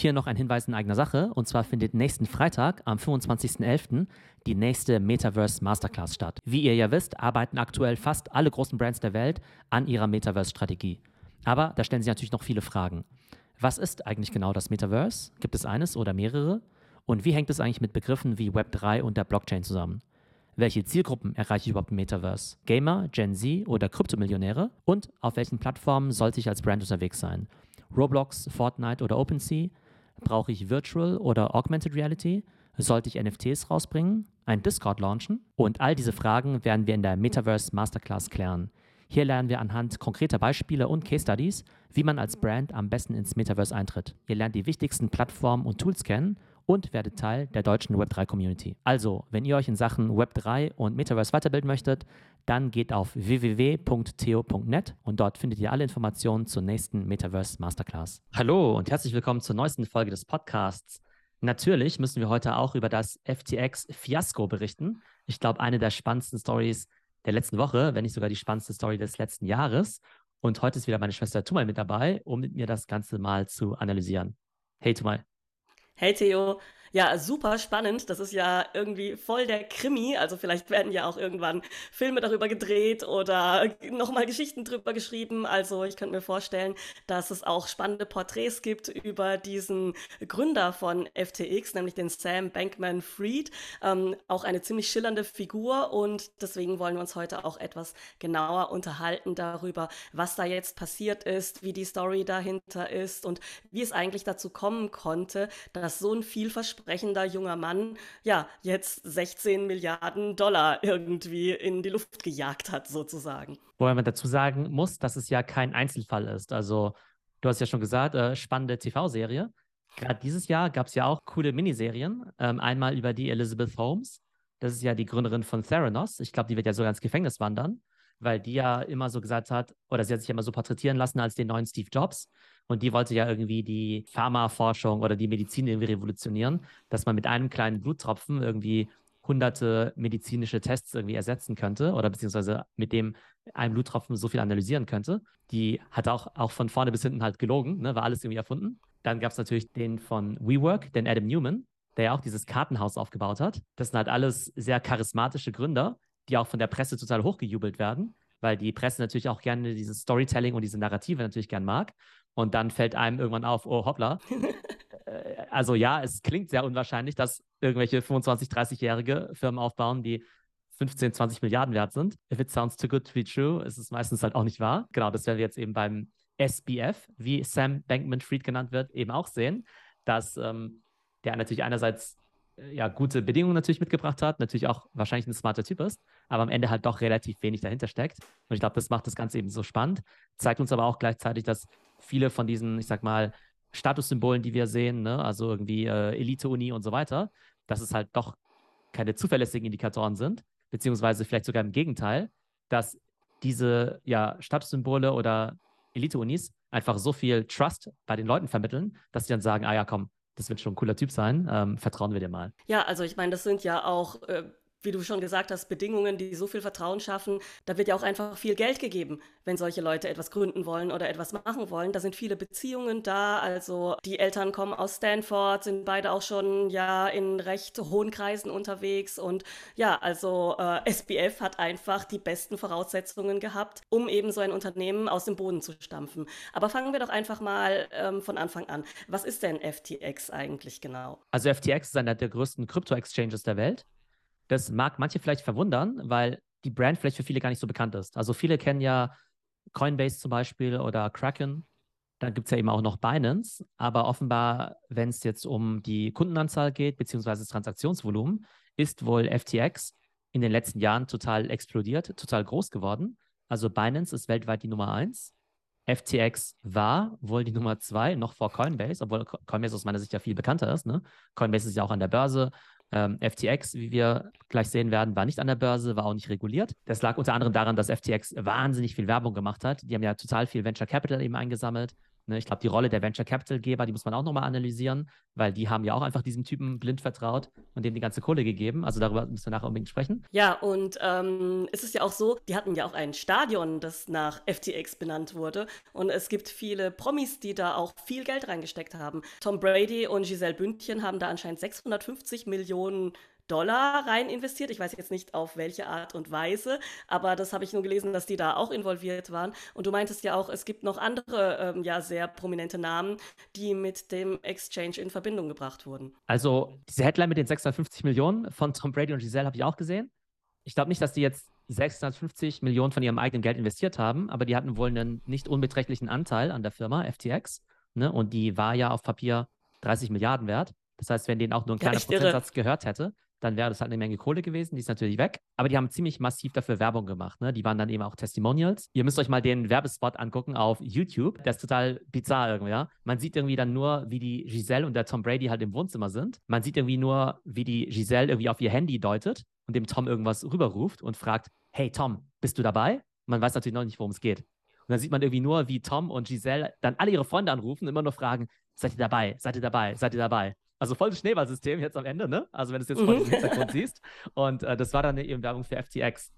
Hier noch ein Hinweis in eigener Sache. Und zwar findet nächsten Freitag, am 25.11., die nächste Metaverse Masterclass statt. Wie ihr ja wisst, arbeiten aktuell fast alle großen Brands der Welt an ihrer Metaverse-Strategie. Aber da stellen sich natürlich noch viele Fragen. Was ist eigentlich genau das Metaverse? Gibt es eines oder mehrere? Und wie hängt es eigentlich mit Begriffen wie Web3 und der Blockchain zusammen? Welche Zielgruppen erreiche ich überhaupt im Metaverse? Gamer, Gen Z oder Kryptomillionäre? Und auf welchen Plattformen sollte ich als Brand unterwegs sein? Roblox, Fortnite oder OpenSea? Brauche ich Virtual oder Augmented Reality? Sollte ich NFTs rausbringen? Ein Discord launchen? Und all diese Fragen werden wir in der Metaverse Masterclass klären. Hier lernen wir anhand konkreter Beispiele und Case Studies, wie man als Brand am besten ins Metaverse eintritt. Ihr lernt die wichtigsten Plattformen und Tools kennen und werdet Teil der deutschen Web3-Community. Also, wenn ihr euch in Sachen Web3 und Metaverse weiterbilden möchtet, dann geht auf www.theo.net und dort findet ihr alle Informationen zur nächsten Metaverse Masterclass. Hallo und herzlich willkommen zur neuesten Folge des Podcasts. Natürlich müssen wir heute auch über das FTX-Fiasko berichten. Ich glaube, eine der spannendsten Stories der letzten Woche, wenn nicht sogar die spannendste Story des letzten Jahres. Und heute ist wieder meine Schwester Tumal mit dabei, um mit mir das Ganze mal zu analysieren. Hey Tumal. Hey Theo, ja, super spannend. Das ist ja irgendwie voll der Krimi. Also vielleicht werden ja auch irgendwann Filme darüber gedreht oder nochmal Geschichten drüber geschrieben. Also ich könnte mir vorstellen, dass es auch spannende Porträts gibt über diesen Gründer von FTX, nämlich den Sam Bankman Fried. Ähm, auch eine ziemlich schillernde Figur und deswegen wollen wir uns heute auch etwas genauer unterhalten darüber, was da jetzt passiert ist, wie die Story dahinter ist und wie es eigentlich dazu kommen konnte, dass so ein vielversprechender sprechender junger Mann ja jetzt 16 Milliarden Dollar irgendwie in die Luft gejagt hat, sozusagen. Wobei man dazu sagen muss, dass es ja kein Einzelfall ist. Also, du hast ja schon gesagt, äh, spannende TV-Serie. Gerade dieses Jahr gab es ja auch coole Miniserien. Ähm, einmal über die Elizabeth Holmes. Das ist ja die Gründerin von Theranos. Ich glaube, die wird ja sogar ins Gefängnis wandern, weil die ja immer so gesagt hat, oder sie hat sich ja immer so porträtieren lassen als den neuen Steve Jobs. Und die wollte ja irgendwie die Pharmaforschung oder die Medizin irgendwie revolutionieren, dass man mit einem kleinen Bluttropfen irgendwie hunderte medizinische Tests irgendwie ersetzen könnte oder beziehungsweise mit dem einen Bluttropfen so viel analysieren könnte. Die hat auch, auch von vorne bis hinten halt gelogen, ne, war alles irgendwie erfunden. Dann gab es natürlich den von WeWork, den Adam Newman, der ja auch dieses Kartenhaus aufgebaut hat. Das sind halt alles sehr charismatische Gründer, die auch von der Presse total hochgejubelt werden, weil die Presse natürlich auch gerne dieses Storytelling und diese Narrative natürlich gern mag. Und dann fällt einem irgendwann auf, oh hoppla. Äh, also ja, es klingt sehr unwahrscheinlich, dass irgendwelche 25, 30-jährige Firmen aufbauen, die 15, 20 Milliarden wert sind. If it sounds too good to be true, ist es meistens halt auch nicht wahr. Genau, das werden wir jetzt eben beim SBF, wie Sam Bankman-Fried genannt wird, eben auch sehen, dass ähm, der natürlich einerseits äh, ja gute Bedingungen natürlich mitgebracht hat, natürlich auch wahrscheinlich ein smarter Typ ist, aber am Ende halt doch relativ wenig dahinter steckt. Und ich glaube, das macht das Ganze eben so spannend, zeigt uns aber auch gleichzeitig, dass viele von diesen, ich sag mal, Statussymbolen, die wir sehen, ne? also irgendwie äh, Elite-Uni und so weiter, dass es halt doch keine zuverlässigen Indikatoren sind, beziehungsweise vielleicht sogar im Gegenteil, dass diese ja, Statussymbole oder Elite-Unis einfach so viel Trust bei den Leuten vermitteln, dass sie dann sagen, ah ja, komm, das wird schon ein cooler Typ sein, ähm, vertrauen wir dir mal. Ja, also ich meine, das sind ja auch äh, wie du schon gesagt hast, Bedingungen, die so viel Vertrauen schaffen. Da wird ja auch einfach viel Geld gegeben, wenn solche Leute etwas gründen wollen oder etwas machen wollen. Da sind viele Beziehungen da. Also die Eltern kommen aus Stanford, sind beide auch schon ja in recht hohen Kreisen unterwegs. Und ja, also äh, SBF hat einfach die besten Voraussetzungen gehabt, um eben so ein Unternehmen aus dem Boden zu stampfen. Aber fangen wir doch einfach mal ähm, von Anfang an. Was ist denn FTX eigentlich genau? Also FTX ist einer der größten Krypto-Exchanges der Welt. Das mag manche vielleicht verwundern, weil die Brand vielleicht für viele gar nicht so bekannt ist. Also viele kennen ja Coinbase zum Beispiel oder Kraken. Dann gibt es ja eben auch noch Binance. Aber offenbar, wenn es jetzt um die Kundenanzahl geht, beziehungsweise das Transaktionsvolumen, ist wohl FTX in den letzten Jahren total explodiert, total groß geworden. Also Binance ist weltweit die Nummer eins. FTX war wohl die Nummer zwei, noch vor Coinbase, obwohl Coinbase aus meiner Sicht ja viel bekannter ist. Ne? Coinbase ist ja auch an der Börse, ähm, FTX, wie wir gleich sehen werden, war nicht an der Börse, war auch nicht reguliert. Das lag unter anderem daran, dass FTX wahnsinnig viel Werbung gemacht hat. Die haben ja total viel Venture Capital eben eingesammelt Ne, ich glaube, die Rolle der Venture Capital-Geber, die muss man auch nochmal analysieren, weil die haben ja auch einfach diesem Typen blind vertraut und dem die ganze Kohle gegeben. Also darüber müssen wir nachher unbedingt sprechen. Ja, und ähm, es ist ja auch so, die hatten ja auch ein Stadion, das nach FTX benannt wurde. Und es gibt viele Promis, die da auch viel Geld reingesteckt haben. Tom Brady und Giselle Bündchen haben da anscheinend 650 Millionen Dollar rein investiert. Ich weiß jetzt nicht auf welche Art und Weise, aber das habe ich nur gelesen, dass die da auch involviert waren. Und du meintest ja auch, es gibt noch andere ähm, ja sehr prominente Namen, die mit dem Exchange in Verbindung gebracht wurden. Also diese Headline mit den 650 Millionen von Tom Brady und Giselle habe ich auch gesehen. Ich glaube nicht, dass die jetzt 650 Millionen von ihrem eigenen Geld investiert haben, aber die hatten wohl einen nicht unbeträchtlichen Anteil an der Firma FTX. Ne? Und die war ja auf Papier 30 Milliarden wert. Das heißt, wenn denen auch nur ein kleiner ja, Prozentsatz gehört hätte, dann wäre das halt eine Menge Kohle gewesen. Die ist natürlich weg. Aber die haben ziemlich massiv dafür Werbung gemacht. Ne? Die waren dann eben auch Testimonials. Ihr müsst euch mal den Werbespot angucken auf YouTube. Der ist total bizarr irgendwie, ja. Man sieht irgendwie dann nur, wie die Giselle und der Tom Brady halt im Wohnzimmer sind. Man sieht irgendwie nur, wie die Giselle irgendwie auf ihr Handy deutet und dem Tom irgendwas rüberruft und fragt, hey Tom, bist du dabei? man weiß natürlich noch nicht, worum es geht. Und dann sieht man irgendwie nur, wie Tom und Giselle dann alle ihre Freunde anrufen und immer nur fragen, seid ihr dabei? Seid ihr dabei? Seid ihr dabei? Also voll das Schneeballsystem jetzt am Ende, ne? Also wenn du es jetzt mhm. vor dem Hintergrund siehst. Und äh, das war dann eben Werbung für FTX.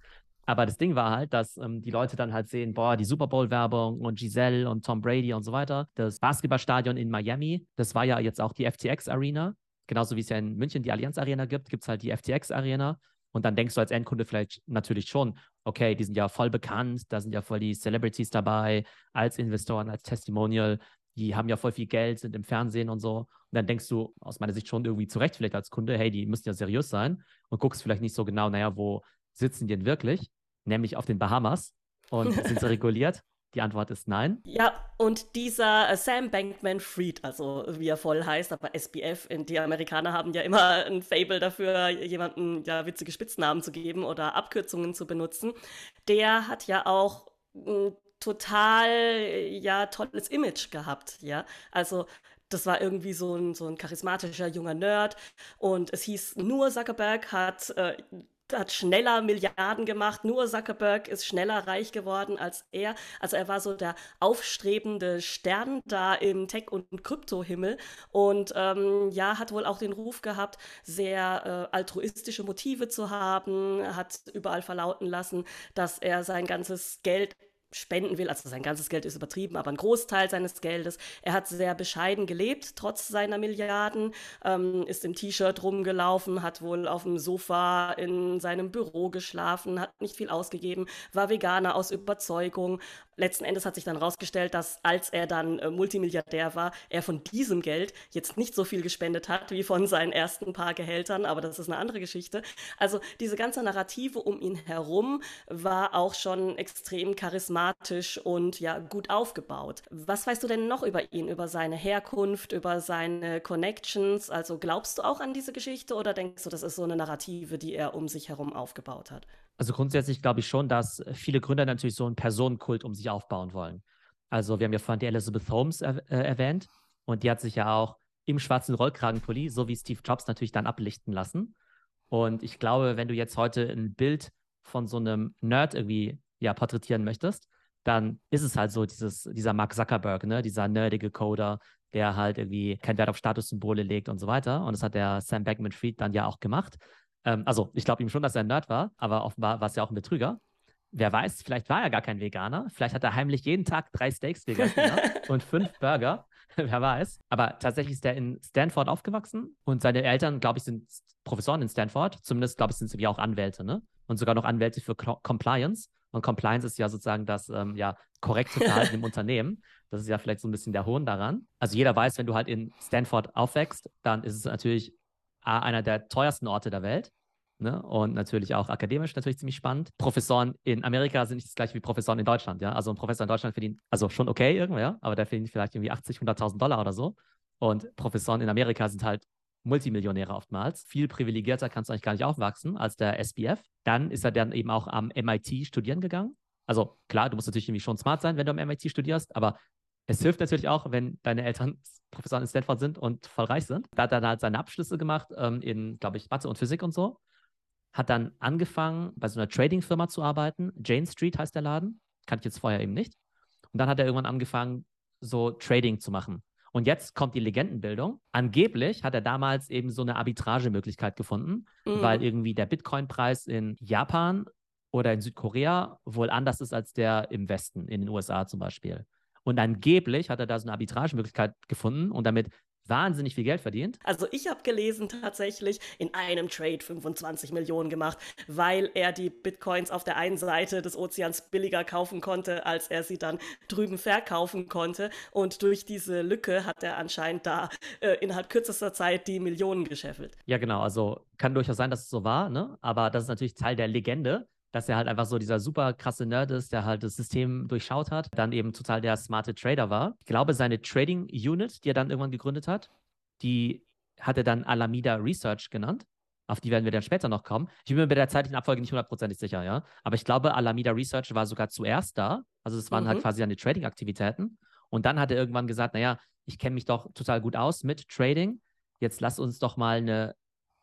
Aber das Ding war halt, dass ähm, die Leute dann halt sehen, boah, die Super Bowl-Werbung und Giselle und Tom Brady und so weiter. Das Basketballstadion in Miami, das war ja jetzt auch die FTX Arena. Genauso wie es ja in München die Allianz Arena gibt, gibt es halt die FTX Arena. Und dann denkst du als Endkunde vielleicht natürlich schon, okay, die sind ja voll bekannt, da sind ja voll die Celebrities dabei, als Investoren, als Testimonial die haben ja voll viel Geld, sind im Fernsehen und so. Und dann denkst du aus meiner Sicht schon irgendwie zurecht, vielleicht als Kunde, hey, die müssen ja seriös sein und guckst vielleicht nicht so genau, naja, wo sitzen die denn wirklich? Nämlich auf den Bahamas. Und sind sie reguliert? Die Antwort ist nein. Ja, und dieser äh, Sam Bankman Fried, also wie er voll heißt, aber SBF, die Amerikaner haben ja immer ein Fable dafür, jemanden ja witzige Spitznamen zu geben oder Abkürzungen zu benutzen. Der hat ja auch hm, total, ja, tolles Image gehabt, ja. Also, das war irgendwie so ein, so ein charismatischer junger Nerd und es hieß, nur Zuckerberg hat äh, hat schneller Milliarden gemacht. Nur Zuckerberg ist schneller reich geworden als er. Also er war so der aufstrebende Stern da im Tech- und Kryptohimmel und ähm, ja, hat wohl auch den Ruf gehabt, sehr äh, altruistische Motive zu haben, hat überall verlauten lassen, dass er sein ganzes Geld spenden will. Also sein ganzes Geld ist übertrieben, aber ein Großteil seines Geldes. Er hat sehr bescheiden gelebt, trotz seiner Milliarden, ähm, ist im T-Shirt rumgelaufen, hat wohl auf dem Sofa in seinem Büro geschlafen, hat nicht viel ausgegeben, war Veganer aus Überzeugung. Letzten Endes hat sich dann herausgestellt, dass als er dann äh, Multimilliardär war, er von diesem Geld jetzt nicht so viel gespendet hat wie von seinen ersten paar Gehältern, aber das ist eine andere Geschichte. Also diese ganze Narrative um ihn herum war auch schon extrem charismatisch charismatisch und ja gut aufgebaut. Was weißt du denn noch über ihn, über seine Herkunft, über seine Connections? Also glaubst du auch an diese Geschichte oder denkst du, das ist so eine Narrative, die er um sich herum aufgebaut hat? Also grundsätzlich glaube ich schon, dass viele Gründer natürlich so einen Personenkult um sich aufbauen wollen. Also wir haben ja vorhin die Elizabeth Holmes er äh, erwähnt und die hat sich ja auch im schwarzen Rollkragenpulli, so wie Steve Jobs natürlich dann ablichten lassen. Und ich glaube, wenn du jetzt heute ein Bild von so einem Nerd irgendwie ja, porträtieren möchtest, dann ist es halt so dieses, dieser Mark Zuckerberg, ne, dieser nerdige Coder, der halt irgendwie keinen Wert auf Statussymbole legt und so weiter. Und das hat der Sam Bankman-Fried dann ja auch gemacht. Ähm, also ich glaube ihm schon, dass er ein Nerd war, aber offenbar war es ja auch ein Betrüger. Wer weiß, vielleicht war er gar kein Veganer. Vielleicht hat er heimlich jeden Tag drei Steaks gegessen ja, und fünf Burger. Wer weiß. Aber tatsächlich ist er in Stanford aufgewachsen und seine Eltern, glaube ich, sind Professoren in Stanford. Zumindest, glaube ich, sind sie auch Anwälte, ne? Und sogar noch Anwälte für Compliance. Und Compliance ist ja sozusagen das ähm, ja, korrekte Verhalten im Unternehmen. Das ist ja vielleicht so ein bisschen der Hohn daran. Also jeder weiß, wenn du halt in Stanford aufwächst, dann ist es natürlich einer der teuersten Orte der Welt. Ne? Und natürlich auch akademisch natürlich ziemlich spannend. Professoren in Amerika sind nicht das gleiche wie Professoren in Deutschland. Ja? Also ein Professor in Deutschland verdient, also schon okay irgendwie, ja? aber der verdient vielleicht irgendwie 80, 100.000 Dollar oder so. Und Professoren in Amerika sind halt Multimillionäre oftmals. Viel privilegierter kannst du eigentlich gar nicht aufwachsen als der SBF. Dann ist er dann eben auch am MIT studieren gegangen. Also klar, du musst natürlich irgendwie schon smart sein, wenn du am MIT studierst, aber es hilft natürlich auch, wenn deine Eltern Professoren in Stanford sind und voll reich sind. Da hat er dann halt seine Abschlüsse gemacht ähm, in, glaube ich, Mathe und Physik und so. Hat dann angefangen, bei so einer Trading-Firma zu arbeiten. Jane Street heißt der Laden. Kannte ich jetzt vorher eben nicht. Und dann hat er irgendwann angefangen, so Trading zu machen. Und jetzt kommt die Legendenbildung. Angeblich hat er damals eben so eine Arbitragemöglichkeit gefunden, mhm. weil irgendwie der Bitcoin-Preis in Japan oder in Südkorea wohl anders ist als der im Westen, in den USA zum Beispiel. Und angeblich hat er da so eine Arbitragemöglichkeit gefunden und damit wahnsinnig viel Geld verdient. Also ich habe gelesen tatsächlich in einem Trade 25 Millionen gemacht, weil er die Bitcoins auf der einen Seite des Ozeans billiger kaufen konnte, als er sie dann drüben verkaufen konnte. Und durch diese Lücke hat er anscheinend da äh, innerhalb kürzester Zeit die Millionen gescheffelt. Ja, genau. Also kann durchaus sein, dass es so war, ne? aber das ist natürlich Teil der Legende dass er halt einfach so dieser super krasse Nerd ist, der halt das System durchschaut hat, dann eben total der smarte Trader war. Ich glaube, seine Trading Unit, die er dann irgendwann gegründet hat, die hat er dann Alameda Research genannt. Auf die werden wir dann später noch kommen. Ich bin mir bei der zeitlichen Abfolge nicht hundertprozentig sicher, ja. Aber ich glaube, Alameda Research war sogar zuerst da. Also es waren halt mhm. halt quasi seine Trading-Aktivitäten. Und dann hat er irgendwann gesagt, naja, ich kenne mich doch total gut aus mit Trading. Jetzt lass uns doch mal eine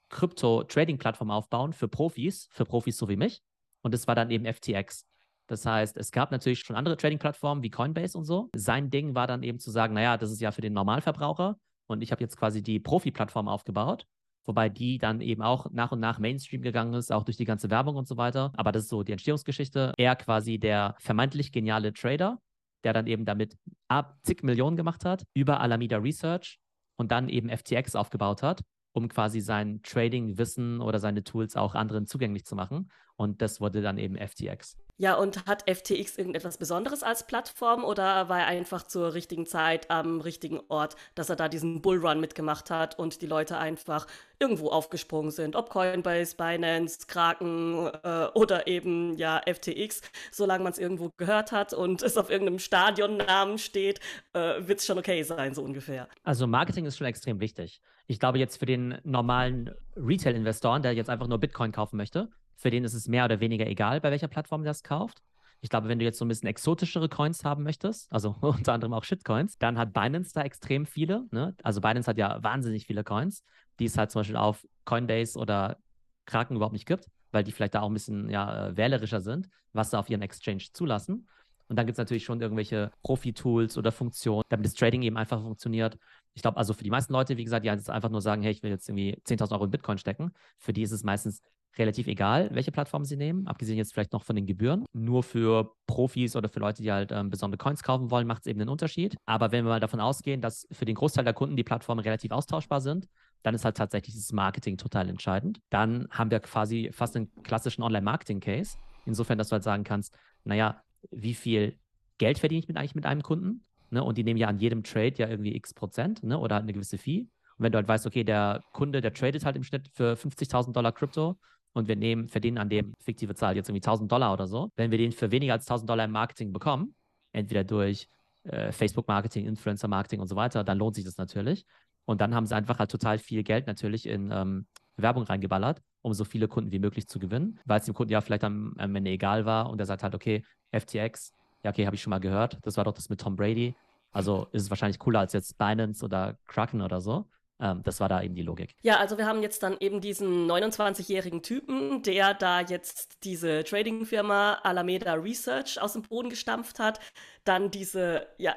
Krypto-Trading-Plattform aufbauen für Profis, für Profis so wie mich. Und das war dann eben FTX. Das heißt, es gab natürlich schon andere Trading-Plattformen wie Coinbase und so. Sein Ding war dann eben zu sagen, naja, das ist ja für den Normalverbraucher und ich habe jetzt quasi die Profi-Plattform aufgebaut, wobei die dann eben auch nach und nach Mainstream gegangen ist, auch durch die ganze Werbung und so weiter. Aber das ist so die Entstehungsgeschichte. Er quasi der vermeintlich geniale Trader, der dann eben damit ab zig Millionen gemacht hat, über Alameda Research und dann eben FTX aufgebaut hat um quasi sein Trading-Wissen oder seine Tools auch anderen zugänglich zu machen. Und das wurde dann eben FTX. Ja, und hat FTX irgendetwas Besonderes als Plattform oder war er einfach zur richtigen Zeit am richtigen Ort, dass er da diesen Bullrun mitgemacht hat und die Leute einfach irgendwo aufgesprungen sind? Ob Coinbase, Binance, Kraken äh, oder eben ja FTX, solange man es irgendwo gehört hat und es auf irgendeinem Stadionnamen steht, äh, wird es schon okay sein, so ungefähr. Also Marketing ist schon extrem wichtig. Ich glaube jetzt für den normalen Retail-Investoren, der jetzt einfach nur Bitcoin kaufen möchte, für den ist es mehr oder weniger egal, bei welcher Plattform er das kauft. Ich glaube, wenn du jetzt so ein bisschen exotischere Coins haben möchtest, also unter anderem auch Shitcoins, dann hat Binance da extrem viele. Ne? Also Binance hat ja wahnsinnig viele Coins, die es halt zum Beispiel auf Coinbase oder Kraken überhaupt nicht gibt, weil die vielleicht da auch ein bisschen ja, äh, wählerischer sind, was sie auf ihren Exchange zulassen. Und dann gibt es natürlich schon irgendwelche Profi-Tools oder Funktionen, damit das Trading eben einfach funktioniert. Ich glaube, also für die meisten Leute, wie gesagt, die jetzt einfach nur sagen, hey, ich will jetzt irgendwie 10.000 Euro in Bitcoin stecken, für die ist es meistens relativ egal, welche Plattform sie nehmen, abgesehen jetzt vielleicht noch von den Gebühren. Nur für Profis oder für Leute, die halt ähm, besondere Coins kaufen wollen, macht es eben einen Unterschied. Aber wenn wir mal davon ausgehen, dass für den Großteil der Kunden die Plattformen relativ austauschbar sind, dann ist halt tatsächlich das Marketing total entscheidend. Dann haben wir quasi fast einen klassischen Online-Marketing-Case. Insofern, dass du halt sagen kannst, naja, wie viel Geld verdiene ich mit eigentlich mit einem Kunden? Ne? Und die nehmen ja an jedem Trade ja irgendwie x Prozent ne? oder halt eine gewisse Fee. Und wenn du halt weißt, okay, der Kunde, der tradet halt im Schnitt für 50.000 Dollar Krypto und wir nehmen, verdienen an dem fiktive Zahl jetzt irgendwie 1000 Dollar oder so, wenn wir den für weniger als 1000 Dollar im Marketing bekommen, entweder durch äh, Facebook-Marketing, Influencer-Marketing und so weiter, dann lohnt sich das natürlich. Und dann haben sie einfach halt total viel Geld natürlich in ähm, Werbung reingeballert, um so viele Kunden wie möglich zu gewinnen, weil es dem Kunden ja vielleicht am, am Ende egal war und er sagt halt, okay, FTX, ja, okay, habe ich schon mal gehört, das war doch das mit Tom Brady. Also ist es wahrscheinlich cooler als jetzt Binance oder Kraken oder so. Ähm, das war da eben die Logik. Ja, also wir haben jetzt dann eben diesen 29-jährigen Typen, der da jetzt diese Trading-Firma Alameda Research aus dem Boden gestampft hat, dann diese ja,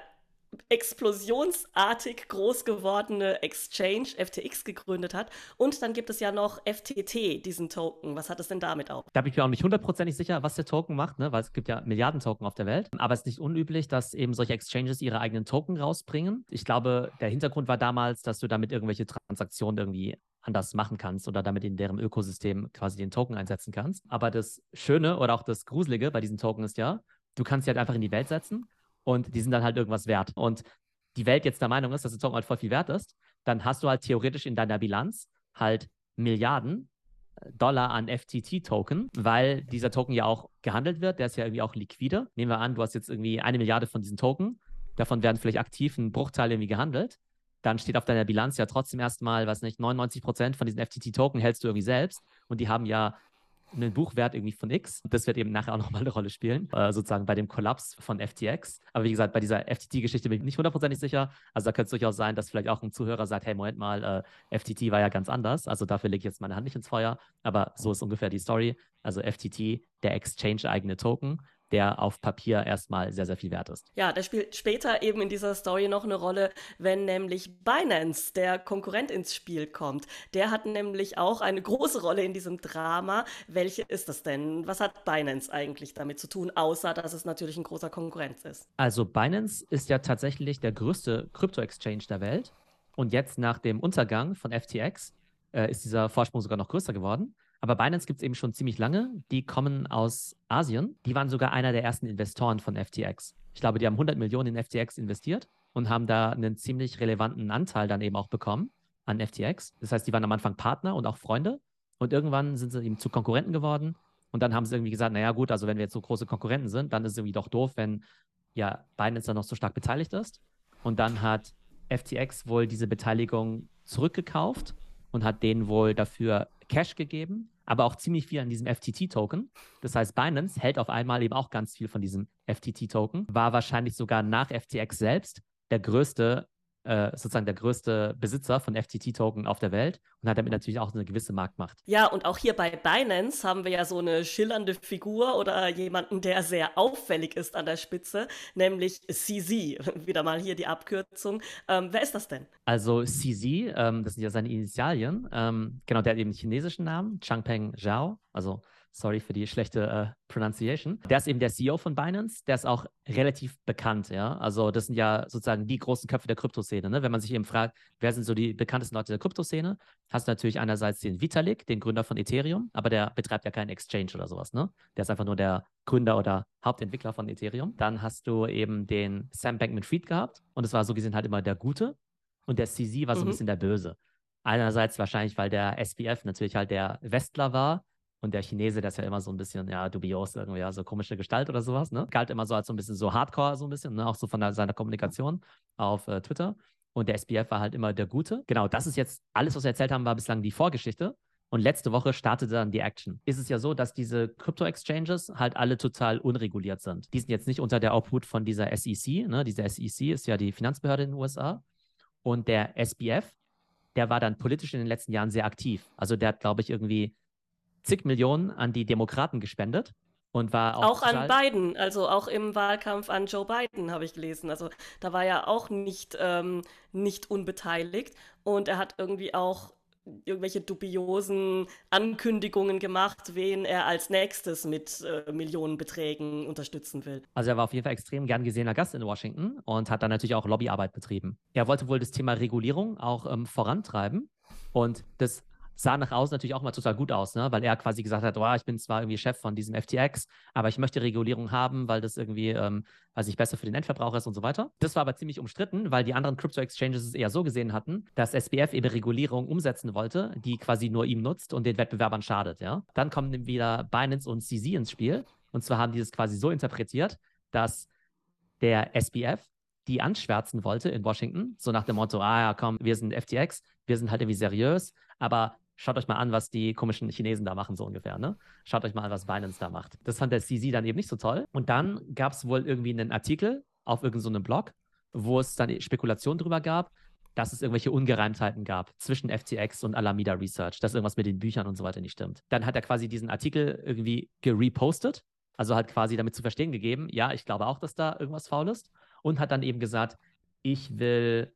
explosionsartig groß gewordene Exchange FTX gegründet hat. Und dann gibt es ja noch FTT, diesen Token. Was hat es denn damit auf? Da bin ich mir auch nicht hundertprozentig sicher, was der Token macht, ne? weil es gibt ja Milliarden Token auf der Welt. Aber es ist nicht unüblich, dass eben solche Exchanges ihre eigenen Token rausbringen. Ich glaube, der Hintergrund war damals, dass du damit irgendwelche Transaktionen irgendwie anders machen kannst oder damit in deren Ökosystem quasi den Token einsetzen kannst. Aber das Schöne oder auch das Gruselige bei diesen Token ist ja, du kannst sie halt einfach in die Welt setzen und die sind dann halt irgendwas wert. Und die Welt jetzt der Meinung ist, dass der Token halt voll viel wert ist, dann hast du halt theoretisch in deiner Bilanz halt Milliarden äh, Dollar an FTT-Token, weil dieser Token ja auch gehandelt wird, der ist ja irgendwie auch liquide. Nehmen wir an, du hast jetzt irgendwie eine Milliarde von diesen Token, davon werden vielleicht aktiv ein Bruchteil irgendwie gehandelt. Dann steht auf deiner Bilanz ja trotzdem erstmal, was nicht, 99 Prozent von diesen FTT-Token hältst du irgendwie selbst und die haben ja einen Buchwert irgendwie von X. Das wird eben nachher auch nochmal eine Rolle spielen, äh, sozusagen bei dem Kollaps von FTX. Aber wie gesagt, bei dieser FTT-Geschichte bin ich nicht hundertprozentig sicher. Also da könnte es durchaus sein, dass vielleicht auch ein Zuhörer sagt, hey, Moment mal, äh, FTT war ja ganz anders. Also dafür lege ich jetzt meine Hand nicht ins Feuer. Aber so ist ungefähr die Story. Also FTT, der Exchange-eigene Token, der auf Papier erstmal sehr, sehr viel wert ist. Ja, der spielt später eben in dieser Story noch eine Rolle, wenn nämlich Binance, der Konkurrent, ins Spiel kommt. Der hat nämlich auch eine große Rolle in diesem Drama. Welche ist das denn? Was hat Binance eigentlich damit zu tun, außer dass es natürlich ein großer Konkurrent ist? Also Binance ist ja tatsächlich der größte Krypto-Exchange der Welt. Und jetzt nach dem Untergang von FTX äh, ist dieser Vorsprung sogar noch größer geworden. Aber Binance gibt es eben schon ziemlich lange. Die kommen aus Asien. Die waren sogar einer der ersten Investoren von FTX. Ich glaube, die haben 100 Millionen in FTX investiert und haben da einen ziemlich relevanten Anteil dann eben auch bekommen an FTX. Das heißt, die waren am Anfang Partner und auch Freunde. Und irgendwann sind sie eben zu Konkurrenten geworden. Und dann haben sie irgendwie gesagt, naja gut, also wenn wir jetzt so große Konkurrenten sind, dann ist es irgendwie doch doof, wenn ja Binance dann noch so stark beteiligt ist. Und dann hat FTX wohl diese Beteiligung zurückgekauft und hat denen wohl dafür Cash gegeben aber auch ziemlich viel an diesem FTT-Token. Das heißt, Binance hält auf einmal eben auch ganz viel von diesem FTT-Token, war wahrscheinlich sogar nach FTX selbst der größte äh, sozusagen der größte Besitzer von FTT-Token auf der Welt und hat damit natürlich auch eine gewisse Marktmacht. Ja, und auch hier bei Binance haben wir ja so eine schillernde Figur oder jemanden, der sehr auffällig ist an der Spitze, nämlich CZ. Wieder mal hier die Abkürzung. Ähm, wer ist das denn? Also CZ, ähm, das sind ja seine Initialien. Ähm, genau, der hat eben einen chinesischen Namen, Changpeng Zhao, also Sorry für die schlechte äh, Pronunciation. Der ist eben der CEO von Binance. Der ist auch relativ bekannt, ja. Also, das sind ja sozusagen die großen Köpfe der Kryptoszene. Ne? Wenn man sich eben fragt, wer sind so die bekanntesten Leute der Kryptoszene, hast du natürlich einerseits den Vitalik, den Gründer von Ethereum, aber der betreibt ja keinen Exchange oder sowas, ne? Der ist einfach nur der Gründer oder Hauptentwickler von Ethereum. Dann hast du eben den Sam Bankman Fried gehabt und es war so gesehen halt immer der Gute und der CZ war so ein mhm. bisschen der Böse. Einerseits wahrscheinlich, weil der SPF natürlich halt der Westler war und der Chinese, der ist ja immer so ein bisschen, ja, dubios, irgendwie, ja, so komische Gestalt oder sowas, ne? Galt immer so als so ein bisschen so Hardcore, so ein bisschen, ne? Auch so von der, seiner Kommunikation auf äh, Twitter. Und der SPF war halt immer der Gute. Genau, das ist jetzt, alles, was wir erzählt haben, war bislang die Vorgeschichte. Und letzte Woche startete dann die Action. Ist es ja so, dass diese Crypto-Exchanges halt alle total unreguliert sind. Die sind jetzt nicht unter der Obhut von dieser SEC. Ne? Diese SEC ist ja die Finanzbehörde in den USA. Und der SBF, der war dann politisch in den letzten Jahren sehr aktiv. Also der hat, glaube ich, irgendwie zig Millionen an die Demokraten gespendet und war auch. Auch an Biden, also auch im Wahlkampf an Joe Biden habe ich gelesen. Also da war er auch nicht, ähm, nicht unbeteiligt und er hat irgendwie auch irgendwelche dubiosen Ankündigungen gemacht, wen er als nächstes mit äh, Millionenbeträgen unterstützen will. Also er war auf jeden Fall extrem gern gesehener Gast in Washington und hat dann natürlich auch Lobbyarbeit betrieben. Er wollte wohl das Thema Regulierung auch ähm, vorantreiben und das sah nach außen natürlich auch mal total gut aus, ne? weil er quasi gesagt hat, oh, ich bin zwar irgendwie Chef von diesem FTX, aber ich möchte Regulierung haben, weil das irgendwie, ähm, weiß ich, besser für den Endverbraucher ist und so weiter. Das war aber ziemlich umstritten, weil die anderen Crypto-Exchanges es eher so gesehen hatten, dass SBF eben Regulierung umsetzen wollte, die quasi nur ihm nutzt und den Wettbewerbern schadet. Ja? Dann kommen wieder Binance und CZ ins Spiel. Und zwar haben die das quasi so interpretiert, dass der SBF die anschwärzen wollte in Washington, so nach dem Motto, ah ja, komm, wir sind FTX, wir sind halt irgendwie seriös, aber schaut euch mal an, was die komischen Chinesen da machen, so ungefähr. Ne? Schaut euch mal an, was Binance da macht. Das fand der CZ dann eben nicht so toll. Und dann gab es wohl irgendwie einen Artikel auf irgendeinem so Blog, wo es dann Spekulationen darüber gab, dass es irgendwelche Ungereimtheiten gab zwischen FTX und Alameda Research, dass irgendwas mit den Büchern und so weiter nicht stimmt. Dann hat er quasi diesen Artikel irgendwie gerepostet, also hat quasi damit zu verstehen gegeben, ja, ich glaube auch, dass da irgendwas faul ist und hat dann eben gesagt, ich will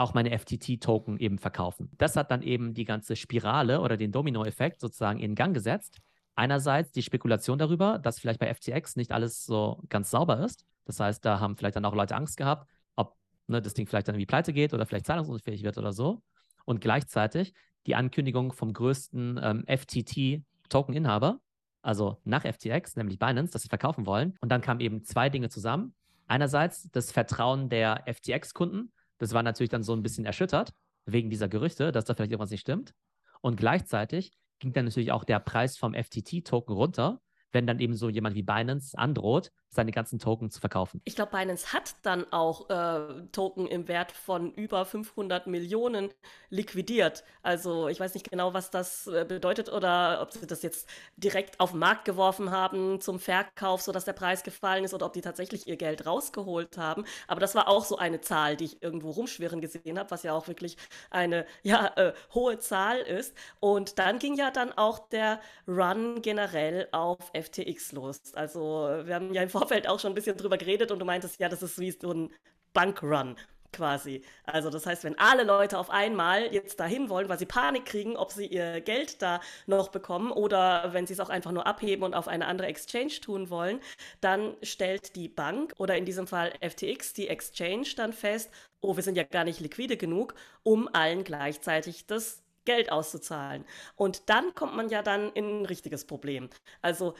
auch meine FTT-Token eben verkaufen. Das hat dann eben die ganze Spirale oder den Domino-Effekt sozusagen in Gang gesetzt. Einerseits die Spekulation darüber, dass vielleicht bei FTX nicht alles so ganz sauber ist. Das heißt, da haben vielleicht dann auch Leute Angst gehabt, ob ne, das Ding vielleicht dann irgendwie pleite geht oder vielleicht zahlungsunfähig wird oder so. Und gleichzeitig die Ankündigung vom größten ähm, FTT-Token-Inhaber, also nach FTX, nämlich Binance, dass sie verkaufen wollen. Und dann kamen eben zwei Dinge zusammen. Einerseits das Vertrauen der FTX-Kunden, das war natürlich dann so ein bisschen erschüttert, wegen dieser Gerüchte, dass da vielleicht irgendwas nicht stimmt. Und gleichzeitig ging dann natürlich auch der Preis vom FTT-Token runter, wenn dann eben so jemand wie Binance androht, seine ganzen Token zu verkaufen. Ich glaube, Binance hat dann auch äh, Token im Wert von über 500 Millionen liquidiert. Also ich weiß nicht genau, was das äh, bedeutet oder ob sie das jetzt direkt auf den Markt geworfen haben zum Verkauf, sodass der Preis gefallen ist oder ob die tatsächlich ihr Geld rausgeholt haben. Aber das war auch so eine Zahl, die ich irgendwo rumschwirren gesehen habe, was ja auch wirklich eine ja, äh, hohe Zahl ist. Und dann ging ja dann auch der Run generell auf FTX los. Also wir haben ja im Vorfeld auch schon ein bisschen drüber geredet und du meintest, ja, das ist wie so ein Bankrun quasi. Also das heißt, wenn alle Leute auf einmal jetzt dahin wollen, weil sie Panik kriegen, ob sie ihr Geld da noch bekommen oder wenn sie es auch einfach nur abheben und auf eine andere Exchange tun wollen, dann stellt die Bank oder in diesem Fall FTX die Exchange dann fest, oh, wir sind ja gar nicht liquide genug, um allen gleichzeitig das Geld auszuzahlen. Und dann kommt man ja dann in ein richtiges Problem. Also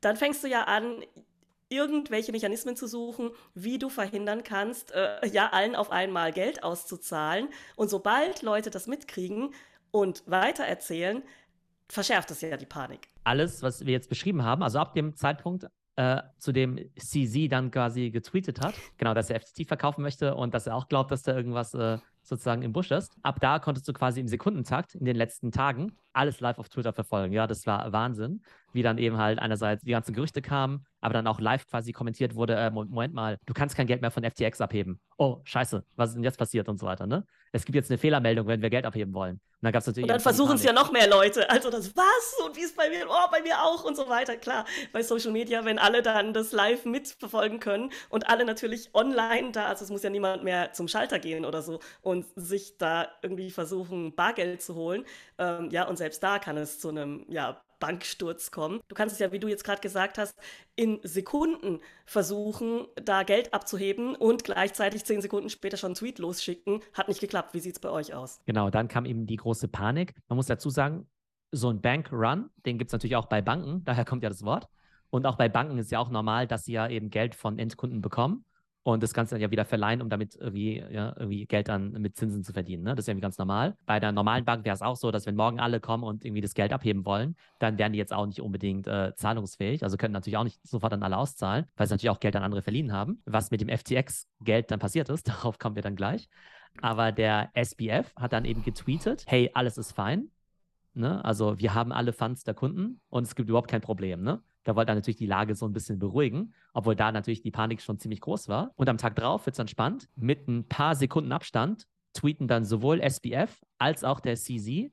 dann fängst du ja an, irgendwelche Mechanismen zu suchen, wie du verhindern kannst, äh, ja, allen auf einmal Geld auszuzahlen. Und sobald Leute das mitkriegen und weitererzählen, verschärft es ja die Panik. Alles, was wir jetzt beschrieben haben, also ab dem Zeitpunkt, äh, zu dem CZ dann quasi getweetet hat, genau, dass er FTT verkaufen möchte und dass er auch glaubt, dass da irgendwas äh, sozusagen im Busch ist. Ab da konntest du quasi im Sekundentakt in den letzten Tagen alles live auf Twitter verfolgen. Ja, das war Wahnsinn, wie dann eben halt einerseits die ganzen Gerüchte kamen, aber dann auch live quasi kommentiert wurde, äh, Moment mal, du kannst kein Geld mehr von FTX abheben. Oh, scheiße, was ist denn jetzt passiert und so weiter, ne? Es gibt jetzt eine Fehlermeldung, wenn wir Geld abheben wollen. Und dann gab es natürlich. Und dann versuchen es ja noch mehr Leute. Also das was und wie ist bei mir, oh, bei mir auch und so weiter. Klar, bei Social Media, wenn alle dann das live mitverfolgen können und alle natürlich online da, also es muss ja niemand mehr zum Schalter gehen oder so und sich da irgendwie versuchen, Bargeld zu holen. Ähm, ja, und selbst da kann es zu einem, ja, Banksturz kommen. Du kannst es ja, wie du jetzt gerade gesagt hast, in Sekunden versuchen, da Geld abzuheben und gleichzeitig zehn Sekunden später schon einen Tweet losschicken. Hat nicht geklappt. Wie sieht es bei euch aus? Genau, dann kam eben die große Panik. Man muss dazu sagen, so ein Bankrun, den gibt es natürlich auch bei Banken, daher kommt ja das Wort. Und auch bei Banken ist ja auch normal, dass sie ja eben Geld von Endkunden bekommen und das Ganze dann ja wieder verleihen, um damit irgendwie, ja, irgendwie Geld dann mit Zinsen zu verdienen. Ne? Das ist ja ganz normal. Bei der normalen Bank wäre es auch so, dass wenn morgen alle kommen und irgendwie das Geld abheben wollen, dann wären die jetzt auch nicht unbedingt äh, zahlungsfähig. Also können natürlich auch nicht sofort dann alle auszahlen, weil sie natürlich auch Geld an andere verliehen haben. Was mit dem FTX-Geld dann passiert ist, darauf kommen wir dann gleich. Aber der SBF hat dann eben getweetet, hey, alles ist fein. Ne? Also wir haben alle Funds der Kunden und es gibt überhaupt kein Problem. Ne? Da wollte er natürlich die Lage so ein bisschen beruhigen, obwohl da natürlich die Panik schon ziemlich groß war. Und am Tag drauf wird es dann spannend. Mit ein paar Sekunden Abstand tweeten dann sowohl SBF als auch der CZ,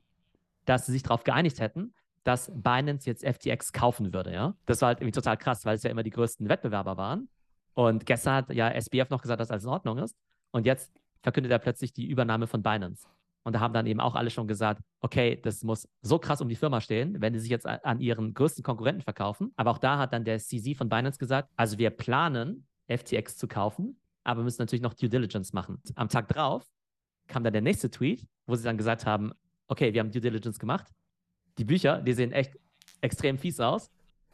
dass sie sich darauf geeinigt hätten, dass Binance jetzt FTX kaufen würde. Ja? Das war halt irgendwie total krass, weil es ja immer die größten Wettbewerber waren. Und gestern hat ja SBF noch gesagt, dass alles in Ordnung ist. Und jetzt verkündet er plötzlich die Übernahme von Binance. Und da haben dann eben auch alle schon gesagt, okay, das muss so krass um die Firma stehen, wenn sie sich jetzt an ihren größten Konkurrenten verkaufen. Aber auch da hat dann der CZ von Binance gesagt, also wir planen, FTX zu kaufen, aber müssen natürlich noch Due Diligence machen. Am Tag drauf kam dann der nächste Tweet, wo sie dann gesagt haben, okay, wir haben Due Diligence gemacht. Die Bücher, die sehen echt extrem fies aus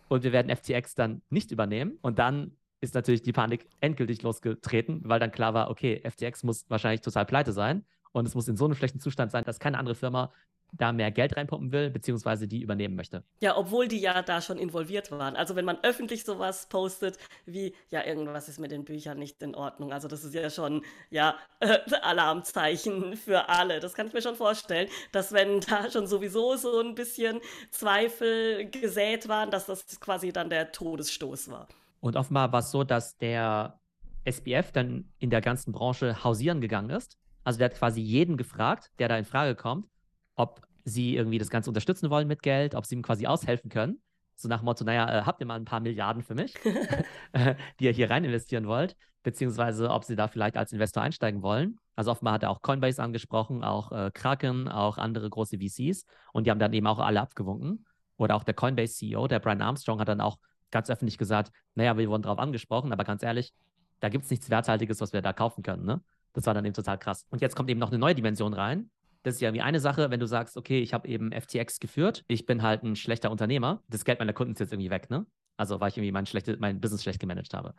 und wir werden FTX dann nicht übernehmen. Und dann ist natürlich die Panik endgültig losgetreten, weil dann klar war, okay, FTX muss wahrscheinlich total pleite sein. Und es muss in so einem schlechten Zustand sein, dass keine andere Firma da mehr Geld reinpumpen will, beziehungsweise die übernehmen möchte. Ja, obwohl die ja da schon involviert waren. Also wenn man öffentlich sowas postet, wie, ja, irgendwas ist mit den Büchern nicht in Ordnung. Also das ist ja schon, ja, äh, Alarmzeichen für alle. Das kann ich mir schon vorstellen, dass wenn da schon sowieso so ein bisschen Zweifel gesät waren, dass das quasi dann der Todesstoß war. Und offenbar war es so, dass der SBF dann in der ganzen Branche hausieren gegangen ist also der hat quasi jeden gefragt, der da in Frage kommt, ob sie irgendwie das Ganze unterstützen wollen mit Geld, ob sie ihm quasi aushelfen können. So nach dem Motto, naja, äh, habt ihr mal ein paar Milliarden für mich, die ihr hier rein investieren wollt, beziehungsweise ob sie da vielleicht als Investor einsteigen wollen. Also offenbar hat er auch Coinbase angesprochen, auch äh, Kraken, auch andere große VCs und die haben dann eben auch alle abgewunken. Oder auch der Coinbase-CEO, der Brian Armstrong, hat dann auch ganz öffentlich gesagt, naja, wir wurden darauf angesprochen, aber ganz ehrlich, da gibt es nichts Werthaltiges, was wir da kaufen können. Ne? Das war dann eben total krass. Und jetzt kommt eben noch eine neue Dimension rein. Das ist ja wie eine Sache, wenn du sagst, okay, ich habe eben FTX geführt, ich bin halt ein schlechter Unternehmer, das Geld meiner Kunden ist jetzt irgendwie weg, ne? Also weil ich irgendwie mein, schlechte, mein Business schlecht gemanagt habe.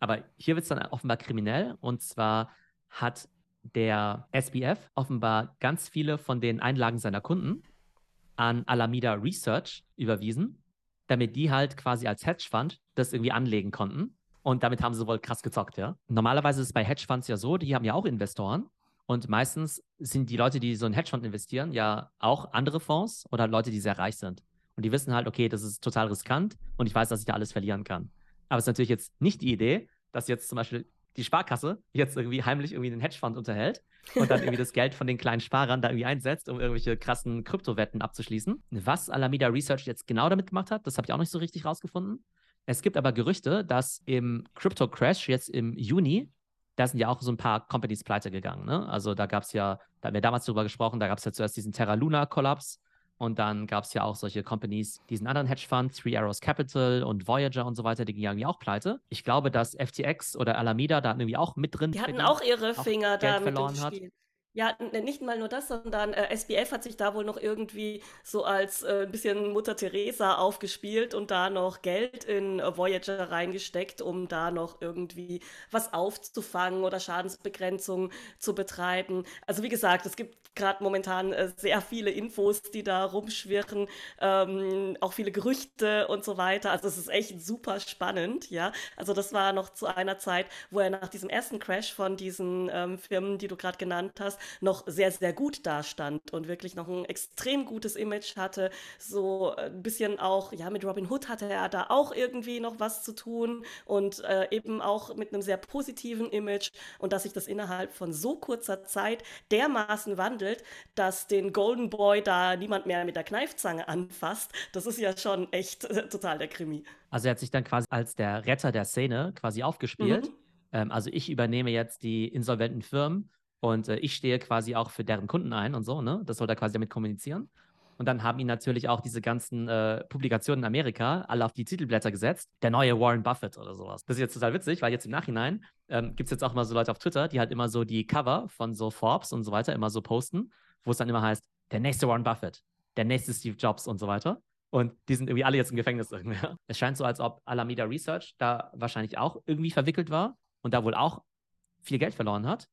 Aber hier wird es dann offenbar kriminell und zwar hat der SBF offenbar ganz viele von den Einlagen seiner Kunden an Alameda Research überwiesen, damit die halt quasi als Hedgefund das irgendwie anlegen konnten Und damit haben sie wohl krass gezockt, ja. Normalerweise ist es bei Hedgefonds ja so, die haben ja auch Investoren. Und meistens sind die Leute, die so in Hedgefonds investieren, ja auch andere Fonds oder Leute, die sehr reich sind. Und die wissen halt, okay, das ist total riskant und ich weiß, dass ich da alles verlieren kann. Aber es ist natürlich jetzt nicht die Idee, dass jetzt zum Beispiel die Sparkasse jetzt irgendwie heimlich irgendwie einen Hedgefonds unterhält und dann irgendwie das Geld von den kleinen Sparern da irgendwie einsetzt, um irgendwelche krassen Kryptowetten abzuschließen. Was Alameda Research jetzt genau damit gemacht hat, das habe ich auch nicht so richtig rausgefunden. Es gibt aber Gerüchte, dass im Crypto Crash jetzt im Juni, da sind ja auch so ein paar Companies pleite gegangen. Ne? Also da gab es ja, da haben wir damals drüber gesprochen, da gab es ja zuerst diesen Terra Luna Kollaps und dann gab es ja auch solche Companies, diesen anderen Hedgefonds, Three Arrows Capital und Voyager und so weiter, die gingen ja irgendwie auch pleite. Ich glaube, dass FTX oder Alameda da irgendwie auch mit drin Die hatten auch ihre Finger auch da Geld verloren hat. Ja, nicht mal nur das, sondern äh, SBF hat sich da wohl noch irgendwie so als äh, ein bisschen Mutter Teresa aufgespielt und da noch Geld in äh, Voyager reingesteckt, um da noch irgendwie was aufzufangen oder Schadensbegrenzung zu betreiben. Also wie gesagt, es gibt gerade momentan äh, sehr viele Infos, die da rumschwirren, ähm, auch viele Gerüchte und so weiter. Also es ist echt super spannend, ja. Also das war noch zu einer Zeit, wo er nach diesem ersten Crash von diesen ähm, Firmen, die du gerade genannt hast, noch sehr, sehr gut dastand und wirklich noch ein extrem gutes Image hatte. So äh, ein bisschen auch, ja, mit Robin Hood hatte er da auch irgendwie noch was zu tun und äh, eben auch mit einem sehr positiven Image und dass sich das innerhalb von so kurzer Zeit dermaßen wandelt, dass den Golden Boy da niemand mehr mit der Kneifzange anfasst, das ist ja schon echt äh, total der Krimi. Also er hat sich dann quasi als der Retter der Szene quasi aufgespielt. Mhm. Ähm, also ich übernehme jetzt die insolventen Firmen und äh, ich stehe quasi auch für deren Kunden ein und so, ne? Das soll er quasi damit kommunizieren. Und dann haben ihn natürlich auch diese ganzen äh, Publikationen in Amerika alle auf die Titelblätter gesetzt. Der neue Warren Buffett oder sowas. Das ist jetzt total witzig, weil jetzt im Nachhinein ähm, gibt es jetzt auch mal so Leute auf Twitter, die halt immer so die Cover von so Forbes und so weiter immer so posten, wo es dann immer heißt, der nächste Warren Buffett, der nächste Steve Jobs und so weiter. Und die sind irgendwie alle jetzt im Gefängnis irgendwie. Es scheint so, als ob Alameda Research da wahrscheinlich auch irgendwie verwickelt war und da wohl auch viel Geld verloren hat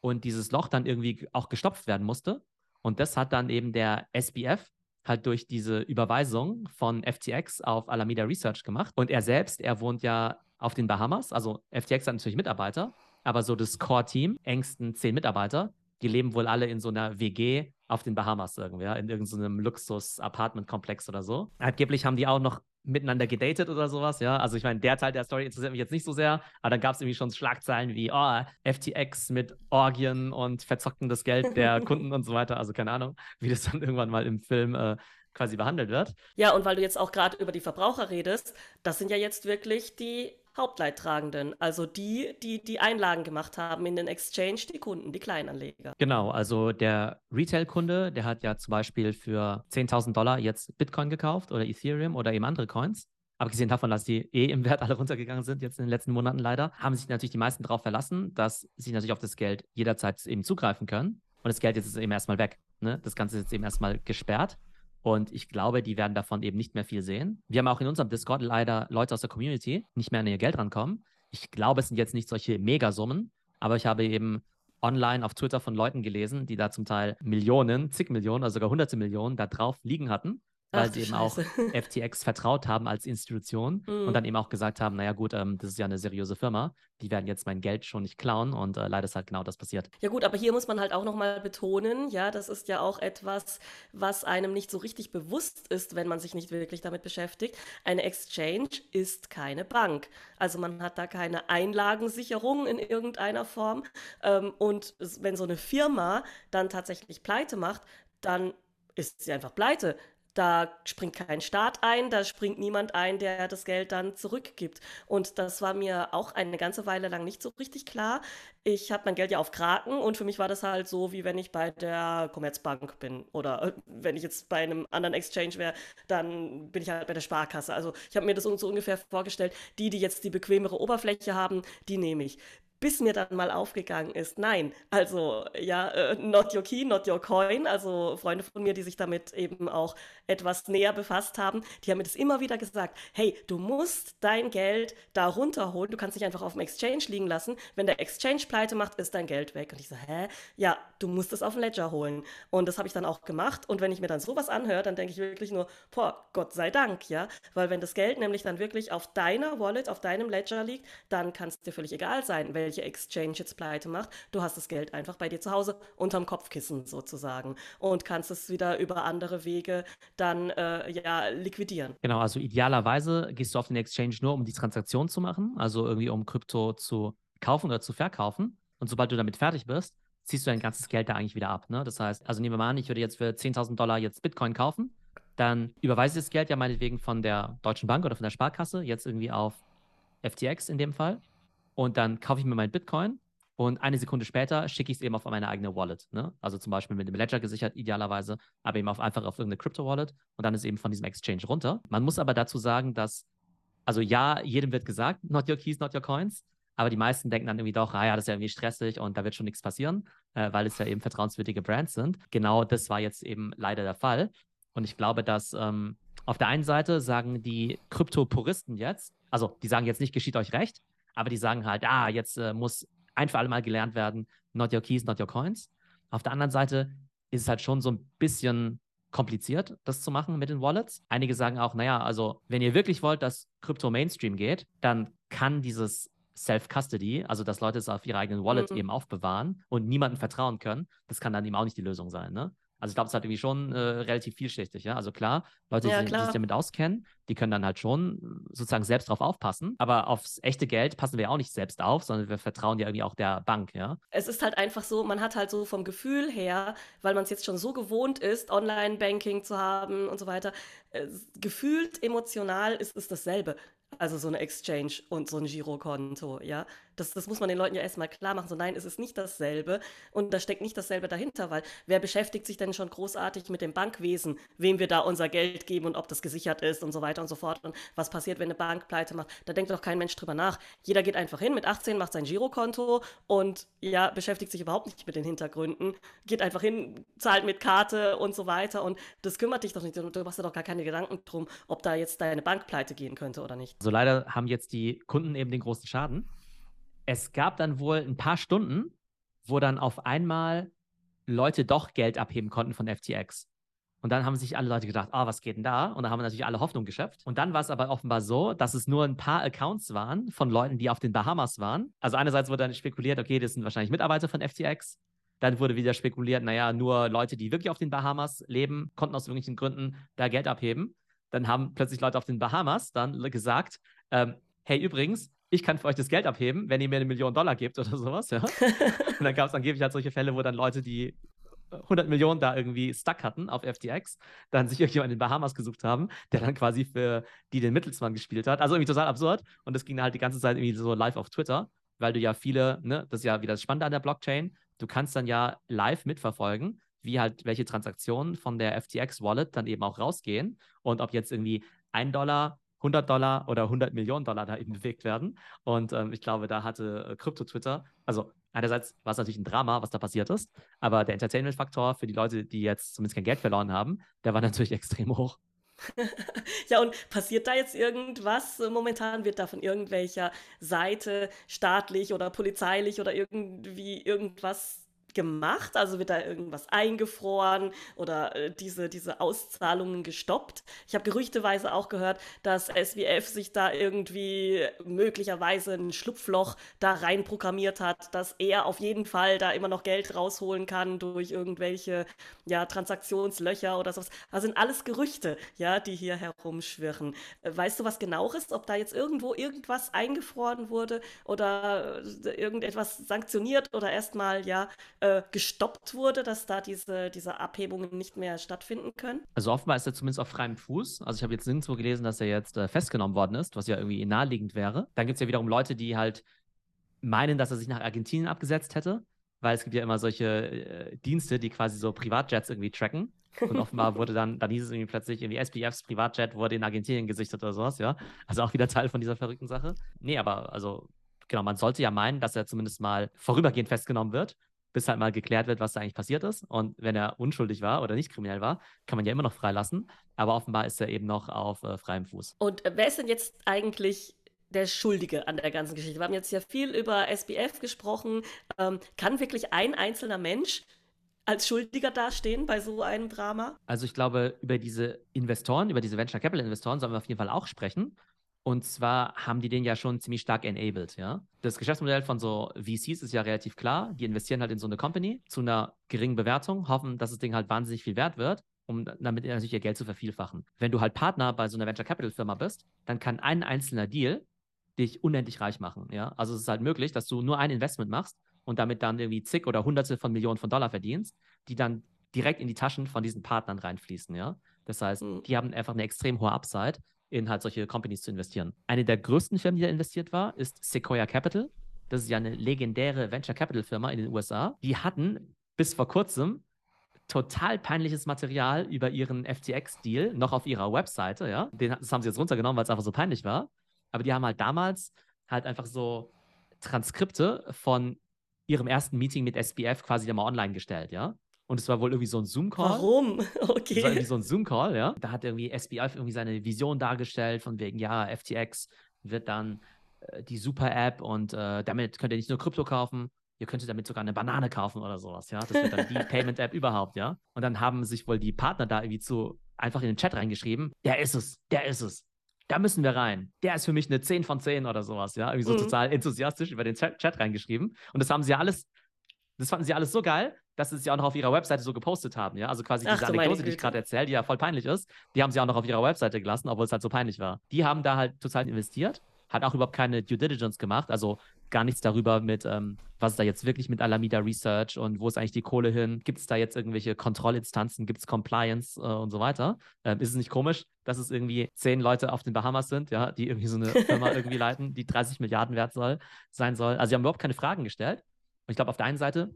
und dieses Loch dann irgendwie auch gestopft werden musste. Und das hat dann eben der SBF halt durch diese Überweisung von FTX auf Alameda Research gemacht. Und er selbst, er wohnt ja auf den Bahamas. Also FTX hat natürlich Mitarbeiter, aber so das Core-Team, engsten zehn Mitarbeiter, die leben wohl alle in so einer WG auf den Bahamas irgendwie, ja, in irgendeinem Luxus-Apartment-Komplex oder so. Angeblich haben die auch noch miteinander gedatet oder sowas, ja. Also ich meine, der Teil der Story interessiert mich jetzt nicht so sehr, aber dann gab es irgendwie schon Schlagzeilen wie, oh, FTX mit Orgien und verzocken das Geld der Kunden und so weiter. Also keine Ahnung, wie das dann irgendwann mal im Film äh, quasi behandelt wird. Ja, und weil du jetzt auch gerade über die Verbraucher redest, das sind ja jetzt wirklich die Hauptleidtragenden, also die, die die Einlagen gemacht haben in den Exchange, die Kunden, die Kleinanleger. Genau, also der Retail-Kunde, der hat ja zum Beispiel für 10.000 Dollar jetzt Bitcoin gekauft oder Ethereum oder eben andere Coins. Abgesehen davon, dass die eh im Wert alle runtergegangen sind, jetzt in den letzten Monaten leider, haben sich natürlich die meisten darauf verlassen, dass sie natürlich auf das Geld jederzeit eben zugreifen können. Und das Geld jetzt ist eben erstmal weg. Ne? Das Ganze ist jetzt eben erstmal gesperrt. Und ich glaube, die werden davon eben nicht mehr viel sehen. Wir haben auch in unserem Discord leider Leute aus der Community nicht mehr an ihr Geld rankommen. Ich glaube, es sind jetzt nicht solche Megasummen, aber ich habe eben online auf Twitter von Leuten gelesen, die da zum Teil Millionen, zig Millionen, also sogar hunderte Millionen da drauf liegen hatten weil Ach, sie eben Scheiße. auch FTX vertraut haben als Institution mm. und dann eben auch gesagt haben, naja gut, ähm, das ist ja eine seriöse Firma, die werden jetzt mein Geld schon nicht klauen und äh, leider ist halt genau das passiert. Ja gut, aber hier muss man halt auch nochmal betonen, ja, das ist ja auch etwas, was einem nicht so richtig bewusst ist, wenn man sich nicht wirklich damit beschäftigt. Eine Exchange ist keine Bank. Also man hat da keine Einlagensicherung in irgendeiner Form ähm, und wenn so eine Firma dann tatsächlich pleite macht, dann ist sie einfach pleite. Da springt kein Staat ein, da springt niemand ein, der das Geld dann zurückgibt. Und das war mir auch eine ganze Weile lang nicht so richtig klar. Ich habe mein Geld ja auf Kraken und für mich war das halt so, wie wenn ich bei der Commerzbank bin oder äh, wenn ich jetzt bei einem anderen Exchange wäre, dann bin ich halt bei der Sparkasse. Also ich habe mir das so ungefähr vorgestellt, die, die jetzt die bequemere Oberfläche haben, die nehme ich bis mir dann mal aufgegangen ist, nein, also ja, äh, not your key, not your coin. Also Freunde von mir, die sich damit eben auch etwas näher befasst haben, die haben mir das immer wieder gesagt, hey, du musst dein Geld da runterholen, du kannst nicht einfach auf dem Exchange liegen lassen. Wenn der Exchange pleite macht, ist dein Geld weg. Und ich so, hä? Ja, du musst es auf den Ledger holen. Und das habe ich dann auch gemacht. Und wenn ich mir dann sowas anhöre, dann denke ich wirklich nur, boah, Gott sei Dank, ja. Weil wenn das Geld nämlich dann wirklich auf deiner Wallet, auf deinem Ledger liegt, dann kann es dir völlig egal sein, welche welche Exchange jetzt pleite macht. Du hast das Geld einfach bei dir zu Hause unterm Kopfkissen sozusagen und kannst es wieder über andere Wege dann äh, ja liquidieren. Genau, also idealerweise gehst du auf den Exchange nur, um die Transaktion zu machen, also irgendwie um Krypto zu kaufen oder zu verkaufen. Und sobald du damit fertig bist, ziehst du dein ganzes Geld da eigentlich wieder ab. Ne? Das heißt, also nehmen wir mal an, ich würde jetzt für 10.000 Dollar jetzt Bitcoin kaufen, dann überweise ich das Geld ja meinetwegen von der Deutschen Bank oder von der Sparkasse jetzt irgendwie auf FTX in dem Fall. Und dann kaufe ich mir mein Bitcoin und eine Sekunde später schicke ich es eben auf meine eigene Wallet. Ne? Also zum Beispiel mit dem Ledger gesichert, idealerweise, aber eben auf, einfach auf irgendeine Crypto-Wallet und dann ist eben von diesem Exchange runter. Man muss aber dazu sagen, dass, also ja, jedem wird gesagt, not your keys, not your coins. Aber die meisten denken dann irgendwie doch, ah ja, das ist ja irgendwie stressig und da wird schon nichts passieren, äh, weil es ja eben vertrauenswürdige Brands sind. Genau das war jetzt eben leider der Fall. Und ich glaube, dass ähm, auf der einen Seite sagen die Krypto-Puristen jetzt, also die sagen jetzt nicht, geschieht euch recht, aber die sagen halt, ah, jetzt äh, muss ein für alle Mal gelernt werden, not your keys, not your coins. Auf der anderen Seite ist es halt schon so ein bisschen kompliziert, das zu machen mit den Wallets. Einige sagen auch, naja, also wenn ihr wirklich wollt, dass Krypto Mainstream geht, dann kann dieses Self-Custody, also dass Leute es auf ihrer eigenen Wallet mhm. eben aufbewahren und niemandem vertrauen können, das kann dann eben auch nicht die Lösung sein. Ne? Also ich glaube, es ist halt irgendwie schon äh, relativ vielschichtig, ja. Also klar, Leute, ja, die, klar. die, sich damit auskennen, die können dann halt schon sozusagen selbst drauf aufpassen. Aber aufs echte Geld passen wir auch nicht selbst auf, sondern wir vertrauen ja irgendwie auch der Bank, ja. Es ist halt einfach so, man hat halt so vom Gefühl her, weil man es jetzt schon so gewohnt ist, Online-Banking zu haben und so weiter, äh, gefühlt emotional ist es dasselbe. Also so eine Exchange und so ein Girokonto, ja. Das, das muss man den Leuten ja erstmal klar machen. So, nein, es ist nicht dasselbe und da steckt nicht dasselbe dahinter, weil wer beschäftigt sich denn schon großartig mit dem Bankwesen, wem wir da unser Geld geben und ob das gesichert ist und so weiter und so fort und was passiert, wenn eine Bank pleite macht. Da denkt doch kein Mensch drüber nach. Jeder geht einfach hin mit 18, macht sein Girokonto und ja, beschäftigt sich überhaupt nicht mit den Hintergründen, geht einfach hin, zahlt mit Karte und so weiter und das kümmert dich doch nicht. Du machst dir doch gar keine Gedanken drum, ob da jetzt deine Bank pleite gehen könnte oder nicht. So leider haben jetzt die Kunden eben den großen Schaden es gab dann wohl ein paar Stunden, wo dann auf einmal Leute doch Geld abheben konnten von FTX. Und dann haben sich alle Leute gedacht, ah, oh, was geht denn da? Und da haben natürlich alle Hoffnung geschöpft. Und dann war es aber offenbar so, dass es nur ein paar Accounts waren von Leuten, die auf den Bahamas waren. Also einerseits wurde dann spekuliert, okay, das sind wahrscheinlich Mitarbeiter von FTX. Dann wurde wieder spekuliert, naja, nur Leute, die wirklich auf den Bahamas leben, konnten aus irgendwelchen Gründen da Geld abheben. Dann haben plötzlich Leute auf den Bahamas dann gesagt, ähm, hey, übrigens, ich kann für euch das Geld abheben, wenn ihr mir eine Million Dollar gebt oder sowas, ja. und dann gab es angeblich halt solche Fälle, wo dann Leute, die 100 Millionen da irgendwie stuck hatten auf FTX, dann sich irgendjemand in den Bahamas gesucht haben, der dann quasi für die den Mittelsmann gespielt hat. Also irgendwie total absurd. Und das ging dann halt die ganze Zeit irgendwie so live auf Twitter, weil du ja viele, ne, das ist ja wieder das Spannende an der Blockchain, du kannst dann ja live mitverfolgen, wie halt welche Transaktionen von der FTX-Wallet dann eben auch rausgehen und ob jetzt irgendwie ein Dollar 100 Dollar oder 100 Millionen Dollar da eben bewegt werden. Und ähm, ich glaube, da hatte Krypto-Twitter, äh, also einerseits war es natürlich ein Drama, was da passiert ist, aber der Entertainment-Faktor für die Leute, die jetzt zumindest kein Geld verloren haben, der war natürlich extrem hoch. ja, und passiert da jetzt irgendwas? Momentan wird da von irgendwelcher Seite staatlich oder polizeilich oder irgendwie irgendwas gemacht? Also wird da irgendwas eingefroren oder äh, diese, diese Auszahlungen gestoppt? Ich habe gerüchteweise auch gehört, dass SWF sich da irgendwie möglicherweise ein Schlupfloch da rein programmiert hat, dass er auf jeden Fall da immer noch Geld rausholen kann durch irgendwelche ja, Transaktionslöcher oder sowas. Das sind alles Gerüchte, ja, die hier herumschwirren. Äh, weißt du was genaueres, ob da jetzt irgendwo irgendwas eingefroren wurde oder äh, irgendetwas sanktioniert oder erstmal ja äh, gestoppt wurde, dass da diese, diese Abhebungen nicht mehr stattfinden können? Also offenbar ist er zumindest auf freiem Fuß. Also ich habe jetzt nirgendwo gelesen, dass er jetzt äh, festgenommen worden ist, was ja irgendwie naheliegend wäre. Dann gibt es ja wiederum Leute, die halt meinen, dass er sich nach Argentinien abgesetzt hätte, weil es gibt ja immer solche äh, Dienste, die quasi so Privatjets irgendwie tracken. Und offenbar wurde dann, dann hieß es irgendwie plötzlich, irgendwie SPFs Privatjet wurde in Argentinien gesichtet oder sowas, ja. Also auch wieder Teil von dieser verrückten Sache. Nee, aber also genau, man sollte ja meinen, dass er zumindest mal vorübergehend festgenommen wird, bis halt mal geklärt wird, was da eigentlich passiert ist. Und wenn er unschuldig war oder nicht kriminell war, kann man ja immer noch freilassen. Aber offenbar ist er eben noch auf äh, freiem Fuß. Und äh, wer ist denn jetzt eigentlich der Schuldige an der ganzen Geschichte? Wir haben jetzt ja viel über SBF gesprochen. Ähm, kann wirklich ein einzelner Mensch als Schuldiger dastehen bei so einem Drama? Also ich glaube, über diese Investoren, über diese Venture Capital Investoren sollen wir auf jeden Fall auch sprechen. Und zwar haben die den ja schon ziemlich stark enabled, ja. Das Geschäftsmodell von so VCs ist ja relativ klar. Die investieren halt in so eine Company zu einer geringen Bewertung, hoffen, dass das Ding halt wahnsinnig viel wert wird, um damit natürlich ihr Geld zu vervielfachen. Wenn du halt Partner bei so einer Venture Capital Firma bist, dann kann ein einzelner Deal dich unendlich reich machen, ja. Also es ist halt möglich, dass du nur ein Investment machst und damit dann irgendwie zig oder hunderte von Millionen von Dollar verdienst, die dann direkt in die Taschen von diesen Partnern reinfließen, ja. Das heißt, mhm. die haben einfach eine extrem hohe Upside, in halt solche Companies zu investieren. Eine der größten Firmen, die da investiert war, ist Sequoia Capital. Das ist ja eine legendäre Venture Capital Firma in den USA. Die hatten bis vor kurzem total peinliches Material über ihren FTX-Deal noch auf ihrer Webseite, ja. Den, das haben sie jetzt runtergenommen, weil es einfach so peinlich war. Aber die haben halt damals halt einfach so Transkripte von ihrem ersten Meeting mit SBF quasi mal online gestellt, ja. Und es war wohl irgendwie so ein Zoom-Call. Warum? Okay. Es war irgendwie so ein Zoom-Call, ja. Da hat irgendwie SBF irgendwie seine Vision dargestellt, von wegen, ja, FTX wird dann äh, die Super-App und äh, damit könnt ihr nicht nur Krypto kaufen, ihr könntet damit sogar eine Banane kaufen oder sowas, ja. Das wird dann die Payment-App überhaupt, ja. Und dann haben sich wohl die Partner da irgendwie zu einfach in den Chat reingeschrieben, der ist es, der ist es da müssen wir rein. Der ist für mich eine 10 von 10 oder sowas, ja. Irgendwie so mhm. total enthusiastisch über den Chat reingeschrieben. Und das haben sie ja alles, das fanden sie alles so geil, dass sie es ja auch noch auf ihrer Webseite so gepostet haben, ja. Also quasi Ach, diese Anekdote, die ich gerade erzähle, die ja voll peinlich ist, die haben sie auch noch auf ihrer Webseite gelassen, obwohl es halt so peinlich war. Die haben da halt total investiert, hat auch überhaupt keine Due Diligence gemacht, also gar nichts darüber mit, ähm, was ist da jetzt wirklich mit Alameda Research und wo ist eigentlich die Kohle hin? Gibt es da jetzt irgendwelche Kontrollinstanzen? Gibt es Compliance äh, und so weiter? Ähm, ist es nicht komisch, dass es irgendwie zehn Leute auf den Bahamas sind, ja, die irgendwie so eine Firma irgendwie leiten, die 30 Milliarden wert soll, sein soll? Also, sie haben überhaupt keine Fragen gestellt. Und ich glaube, auf der einen Seite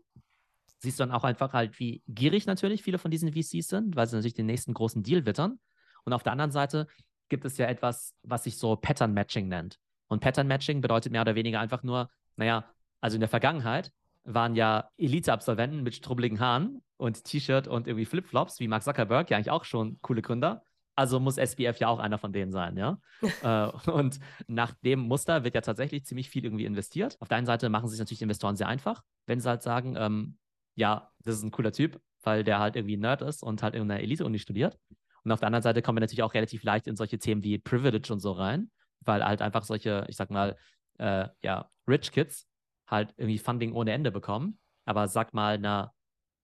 siehst du dann auch einfach halt, wie gierig natürlich viele von diesen VCs sind, weil sie natürlich den nächsten großen Deal wittern. Und auf der anderen Seite gibt es ja etwas, was sich so Pattern Matching nennt. Und Pattern Matching bedeutet mehr oder weniger einfach nur, naja, also in der Vergangenheit waren ja Elite-Absolventen mit strubbeligen Haaren und T-Shirt und irgendwie Flipflops, wie Mark Zuckerberg, ja eigentlich auch schon coole Gründer. Also muss SBF ja auch einer von denen sein, ja. äh, und nach dem Muster wird ja tatsächlich ziemlich viel irgendwie investiert. Auf der einen Seite machen sich natürlich die Investoren sehr einfach, wenn sie halt sagen, ähm, ja, das ist ein cooler Typ, weil der halt irgendwie ein Nerd ist und halt in einer Elite-Uni studiert. Und auf der anderen Seite kommen wir natürlich auch relativ leicht in solche Themen wie Privilege und so rein weil halt einfach solche, ich sag mal, äh, ja, Rich Kids halt irgendwie Funding ohne Ende bekommen. Aber sag mal einer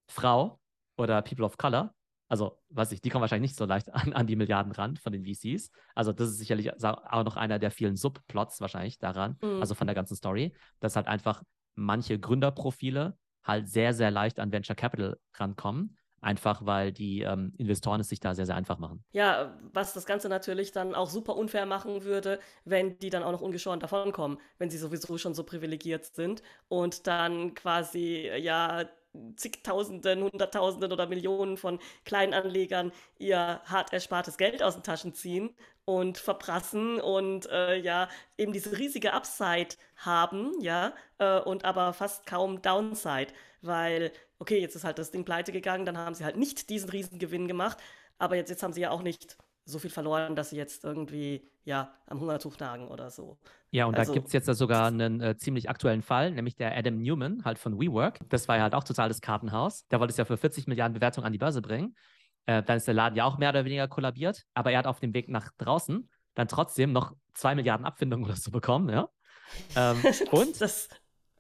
Frau oder People of Color, also weiß ich, die kommen wahrscheinlich nicht so leicht an, an die Milliarden ran von den VCs. Also das ist sicherlich auch noch einer der vielen Subplots wahrscheinlich daran, mhm. also von der ganzen Story, dass halt einfach manche Gründerprofile halt sehr, sehr leicht an Venture Capital rankommen einfach weil die ähm, Investoren es sich da sehr, sehr einfach machen. Ja, was das Ganze natürlich dann auch super unfair machen würde, wenn die dann auch noch ungeschoren davonkommen, wenn sie sowieso schon so privilegiert sind und dann quasi, ja, zigtausenden, hunderttausenden oder Millionen von Kleinanlegern ihr hart erspartes Geld aus den Taschen ziehen und verprassen und äh, ja, eben diese riesige Upside haben, ja, äh, und aber fast kaum Downside, weil okay, jetzt ist halt das Ding pleite gegangen, dann haben sie halt nicht diesen Riesengewinn gemacht, aber jetzt, jetzt haben sie ja auch nicht so viel verloren, dass sie jetzt irgendwie, ja, am Hungertuch nagen oder so. Ja, und also, da gibt es jetzt ja sogar einen äh, ziemlich aktuellen Fall, nämlich der Adam Newman, halt von WeWork. Das war ja halt auch total das Kartenhaus. Der wollte es ja für 40 Milliarden Bewertung an die Börse bringen. Äh, dann ist der Laden ja auch mehr oder weniger kollabiert, aber er hat auf dem Weg nach draußen dann trotzdem noch 2 Milliarden Abfindungen oder so bekommen, ja. Ähm, und, das...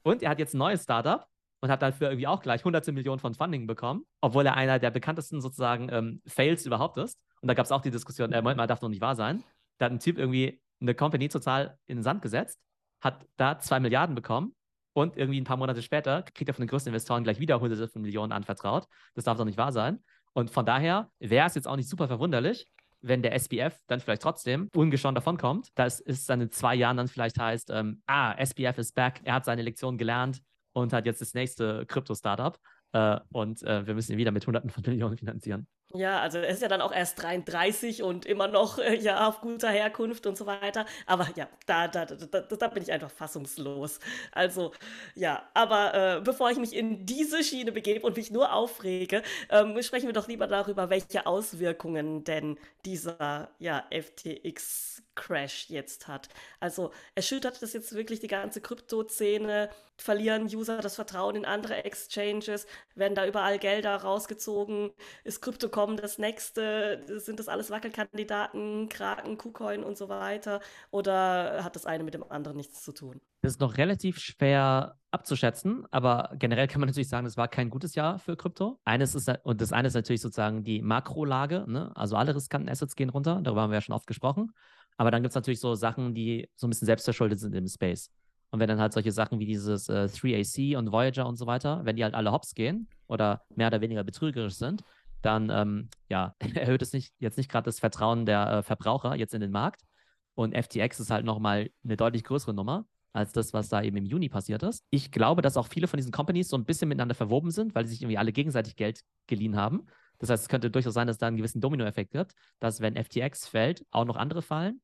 und er hat jetzt ein neues Startup, und hat dafür irgendwie auch gleich hunderte Millionen von Funding bekommen, obwohl er einer der bekanntesten sozusagen ähm, Fails überhaupt ist. Und da gab es auch die Diskussion, äh, Moment mal, darf doch nicht wahr sein. Da hat ein Typ irgendwie eine Company total in den Sand gesetzt, hat da zwei Milliarden bekommen und irgendwie ein paar Monate später kriegt er von den größten Investoren gleich wieder hunderte von Millionen anvertraut. Das darf doch nicht wahr sein. Und von daher wäre es jetzt auch nicht super verwunderlich, wenn der SBF dann vielleicht trotzdem ungeschoren davonkommt, dass es dann in zwei Jahren dann vielleicht heißt, ähm, ah, SBF ist back, er hat seine Lektion gelernt, und hat jetzt das nächste Krypto-Startup. Äh, und äh, wir müssen ihn wieder mit Hunderten von Millionen finanzieren. Ja, also er ist ja dann auch erst 33 und immer noch äh, ja auf guter Herkunft und so weiter. Aber ja, da, da, da, da bin ich einfach fassungslos. Also ja, aber äh, bevor ich mich in diese Schiene begebe und mich nur aufrege, ähm, sprechen wir doch lieber darüber, welche Auswirkungen denn dieser ja, FTX Crash jetzt hat. Also erschüttert das jetzt wirklich die ganze Krypto-Szene? Verlieren User das Vertrauen in andere Exchanges? Werden da überall Gelder rausgezogen? Ist Crypto.com das nächste? Sind das alles Wackelkandidaten, Kraken, KuCoin und so weiter? Oder hat das eine mit dem anderen nichts zu tun? Das ist noch relativ schwer abzuschätzen, aber generell kann man natürlich sagen, es war kein gutes Jahr für Krypto. Eines ist, und das eine ist natürlich sozusagen die Makrolage, ne? also alle riskanten Assets gehen runter, darüber haben wir ja schon oft gesprochen. Aber dann gibt es natürlich so Sachen, die so ein bisschen selbstverschuldet sind im Space. Und wenn dann halt solche Sachen wie dieses äh, 3AC und Voyager und so weiter, wenn die halt alle hops gehen oder mehr oder weniger betrügerisch sind, dann ähm, ja, erhöht es nicht, jetzt nicht gerade das Vertrauen der äh, Verbraucher jetzt in den Markt. Und FTX ist halt nochmal eine deutlich größere Nummer als das, was da eben im Juni passiert ist. Ich glaube, dass auch viele von diesen Companies so ein bisschen miteinander verwoben sind, weil sie sich irgendwie alle gegenseitig Geld geliehen haben. Das heißt, es könnte durchaus sein, dass da einen gewissen Dominoeffekt gibt, dass wenn FTX fällt, auch noch andere fallen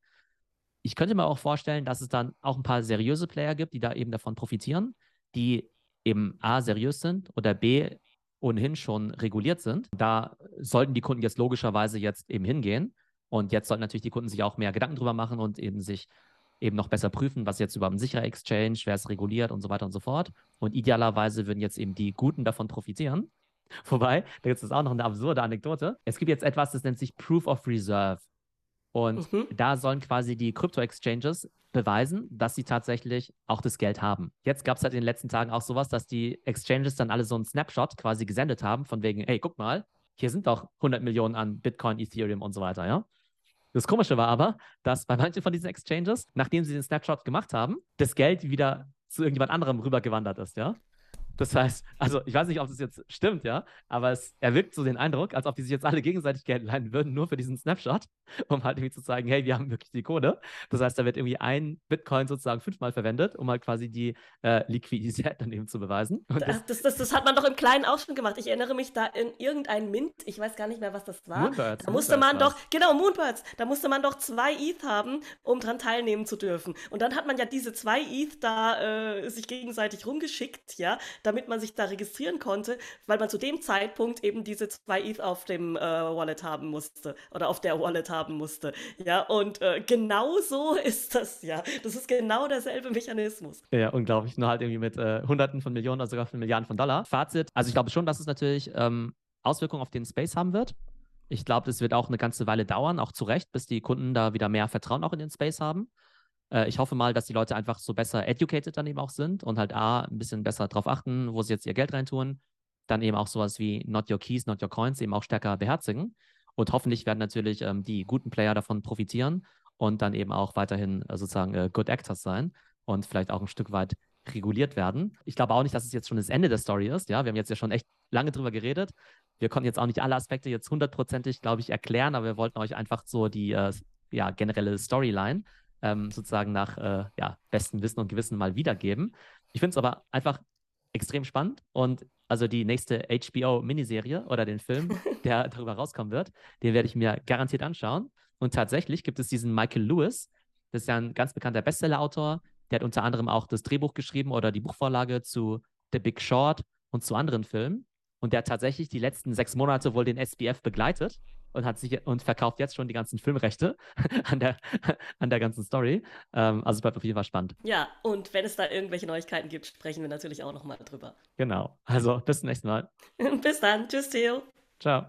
ich könnte mir auch vorstellen, dass es dann auch ein paar seriöse Player gibt, die da eben davon profitieren, die eben A, seriös sind oder B, ohnehin schon reguliert sind. Da sollten die Kunden jetzt logischerweise jetzt eben hingehen. Und jetzt sollten natürlich die Kunden sich auch mehr Gedanken drüber machen und eben sich eben noch besser prüfen, was jetzt über ein sicherer Exchange, wer es reguliert und so weiter und so fort. Und idealerweise würden jetzt eben die Guten davon profitieren. Wobei, da gibt es auch noch eine absurde Anekdote. Es gibt jetzt etwas, das nennt sich Proof of Reserve. Und mhm. da sollen quasi die Krypto-Exchanges beweisen, dass sie tatsächlich auch das Geld haben. Jetzt gab es halt in den letzten Tagen auch sowas, dass die Exchanges dann alle so einen Snapshot quasi gesendet haben, von wegen, hey, guck mal, hier sind doch 100 Millionen an Bitcoin, Ethereum und so weiter, ja. Das Komische war aber, dass bei manchen von diesen Exchanges, nachdem sie den Snapshot gemacht haben, das Geld wieder zu irgendjemand anderem rübergewandert ist, ja. Das heißt, also ich weiß nicht, ob das jetzt stimmt, ja, aber es erwirkt so den Eindruck, als ob die sich jetzt alle gegenseitig Geld leihen würden, nur für diesen Snapshot, um halt irgendwie zu zeigen, hey, wir haben wirklich die Kohle. Das heißt, da wird irgendwie ein Bitcoin sozusagen fünfmal verwendet, um halt quasi die äh, Liquidität dann eben zu beweisen. Das, das, das, das, hat man doch im Kleinen auch schon gemacht. Ich erinnere mich da in irgendein Mint, ich weiß gar nicht mehr, was das war. Moonbirds. Da musste Moonbirds man doch, genau, Moonbirds, da musste man doch zwei ETH haben, um dran teilnehmen zu dürfen. Und dann hat man ja diese zwei ETH da äh, sich gegenseitig rumgeschickt, ja, damit man sich da registrieren konnte, weil man zu dem Zeitpunkt eben diese zwei ETH auf dem äh, Wallet haben musste oder auf der Wallet haben musste. Ja, und äh, genau so ist das ja. Das ist genau derselbe Mechanismus. Ja, unglaublich. Nur halt irgendwie mit äh, Hunderten von Millionen oder sogar von Milliarden von Dollar. Fazit, also ich glaube schon, dass es natürlich ähm, Auswirkungen auf den Space haben wird. Ich glaube, das wird auch eine ganze Weile dauern, auch zu Recht, bis die Kunden da wieder mehr Vertrauen auch in den Space haben. Äh, ich hoffe mal, dass die Leute einfach so besser educated dann eben auch sind und halt A, ein bisschen besser darauf achten, wo sie jetzt ihr Geld reintun. Dann eben auch sowas wie Not Your Keys, Not Your Coins eben auch stärker beherzigen. Und hoffentlich werden natürlich ähm, die guten Player davon profitieren und dann eben auch weiterhin äh, sozusagen äh, Good Actors sein und vielleicht auch ein Stück weit reguliert werden. Ich glaube auch nicht, dass es jetzt schon das Ende der Story ist. Ja, wir haben jetzt ja schon echt lange drüber geredet. Wir konnten jetzt auch nicht alle Aspekte jetzt hundertprozentig, glaube ich, erklären, aber wir wollten euch einfach so die äh, ja, generelle Storyline ähm, sozusagen nach äh, ja, bestem Wissen und Gewissen mal wiedergeben. Ich finde es aber einfach extrem spannend und also die nächste HBO-Miniserie oder den Film, der darüber rauskommen wird, den werde ich mir garantiert anschauen. Und tatsächlich gibt es diesen Michael Lewis, das ist ja ein ganz bekannter Bestseller-Autor, der hat unter anderem auch das Drehbuch geschrieben oder die Buchvorlage zu The Big Short und zu anderen Filmen. Und der hat tatsächlich die letzten sechs Monate wohl den SBF begleitet und hat sich und verkauft jetzt schon die ganzen Filmrechte an der, an der ganzen Story. Ähm, also es bleibt auf jeden Fall spannend. Ja, und wenn es da irgendwelche Neuigkeiten gibt, sprechen wir natürlich auch nochmal drüber. Genau. Also bis zum nächsten Mal. bis dann. Tschüss, Theo. Ciao.